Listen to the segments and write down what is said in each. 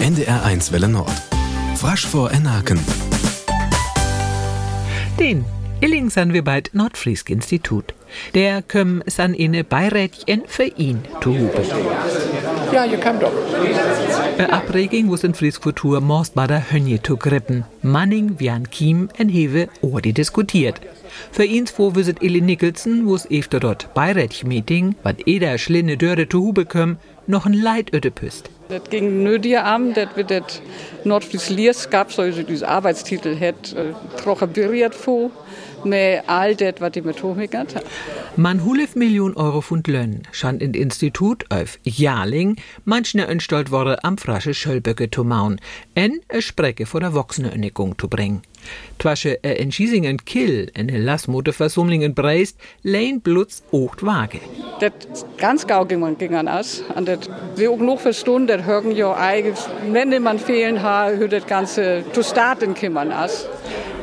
NDR1 Welle Nord. Frasch vor Enaken. Den Illing san wir bald Nordfriesk Institut. Der kömm san eine Beirätchen für ihn zu hupen. Ja, je kan doch. Eine Abregung was in Frieskultur most bei der Hönje zu grippen. Manning wie an Kiem en Hewe ohr die diskutiert. Für ins vorwisit Illy Nicholson, wo's efter dort Beirätch-Meeting, wat eder schlinne Dörre zu hube kömm, noch ein Leid ödepüst. Das ging nötig am, dass wir das Nordfriesliers gab, so dieses Arbeitstitel hat, äh, trocken berührt vor, mit all das, was die Methode hat. Man hulef Million Euro Pfund Lönn, schand in Institut auf Jaling, manchne önstolt wurde am frasche Schölböcke zu maun, en e Sprecke vor der Wochsene zu bringen. Twasche e in Schiesingen Kill, en e Lassmote Versummlingen Breist, lehn Blutz ocht Waage. Das ganz gau ging man ging an as. Und das wir auch noch verstehen, das hören ja eigentlich, wenn man fehlen ha, hört das Ganze zu starten kümmern as.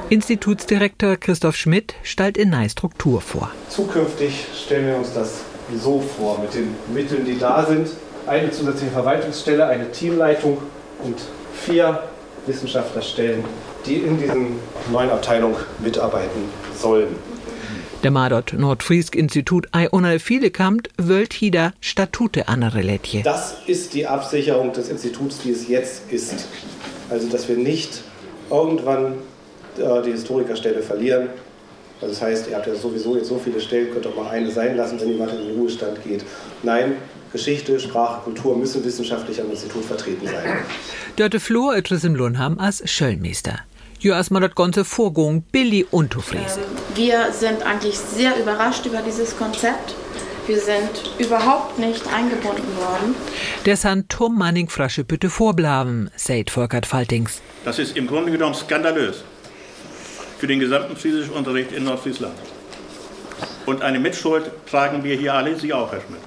Institutsdirektor Christoph Schmidt stellt in neue Struktur vor. Zukünftig stellen wir uns das so vor, mit den Mitteln, die da sind. Eine zusätzliche Verwaltungsstelle, eine Teamleitung und vier Wissenschaftlerstellen, die in diesen neuen Abteilung mitarbeiten sollen. Der Madot Nordfriesk Institut ei kamt, wölt hieder Statute anereletje. Das ist die Absicherung des Instituts, wie es jetzt ist. Also, dass wir nicht irgendwann äh, die Historikerstelle verlieren. Also das heißt, ihr habt ja sowieso jetzt so viele Stellen, könnt doch mal eine sein lassen, wenn jemand in den Ruhestand geht. Nein, Geschichte, Sprache, Kultur müssen wissenschaftlich am Institut vertreten sein. Dörte Flor etwas im Lohnham als Schöllmeister. Jo erstmal das ganze Vorgung Billy und Fräse. Wir sind eigentlich sehr überrascht über dieses Konzept. Wir sind überhaupt nicht eingebunden worden. Der san Tom Manning frasche bitte vorblaben, sagt Volkert Faltings. Das ist im Grunde genommen skandalös für den gesamten friesischen Unterricht in Nordfriesland. Und eine Mitschuld tragen wir hier alle, Sie auch, Herr Schmidt.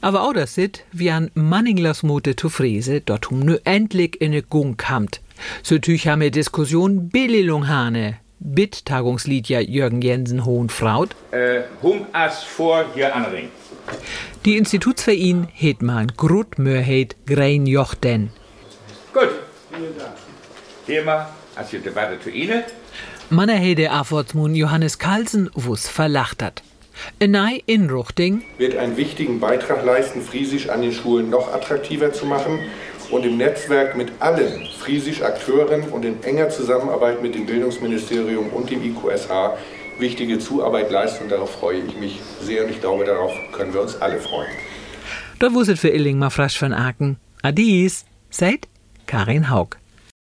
Aber auch das sit, wie an Manninglers Mute zu Friese, dort hum nu endlich in ne Gung kamt. So tüch haben wir Diskussion Billilung hane. Bit Tagungsliedja Jürgen Jensen Hohenfraut. Äh, hum as vor hier anring. Die Institutsverein het man Grut Mörheit Grein Jochten. Gut. Hier mal, als je Debatte zu Ihnen. Manner hede Affortsmun Johannes Carlsen wus verlacht hat. Enei Inruchting wird einen wichtigen Beitrag leisten, Friesisch an den Schulen noch attraktiver zu machen und im Netzwerk mit allen Friesisch-Akteuren und in enger Zusammenarbeit mit dem Bildungsministerium und dem IQSH wichtige Zuarbeit leisten. Darauf freue ich mich sehr und ich glaube, darauf können wir uns alle freuen. Dort wuset für Illing mal frasch von Aken. Adies, seid Karin Haug.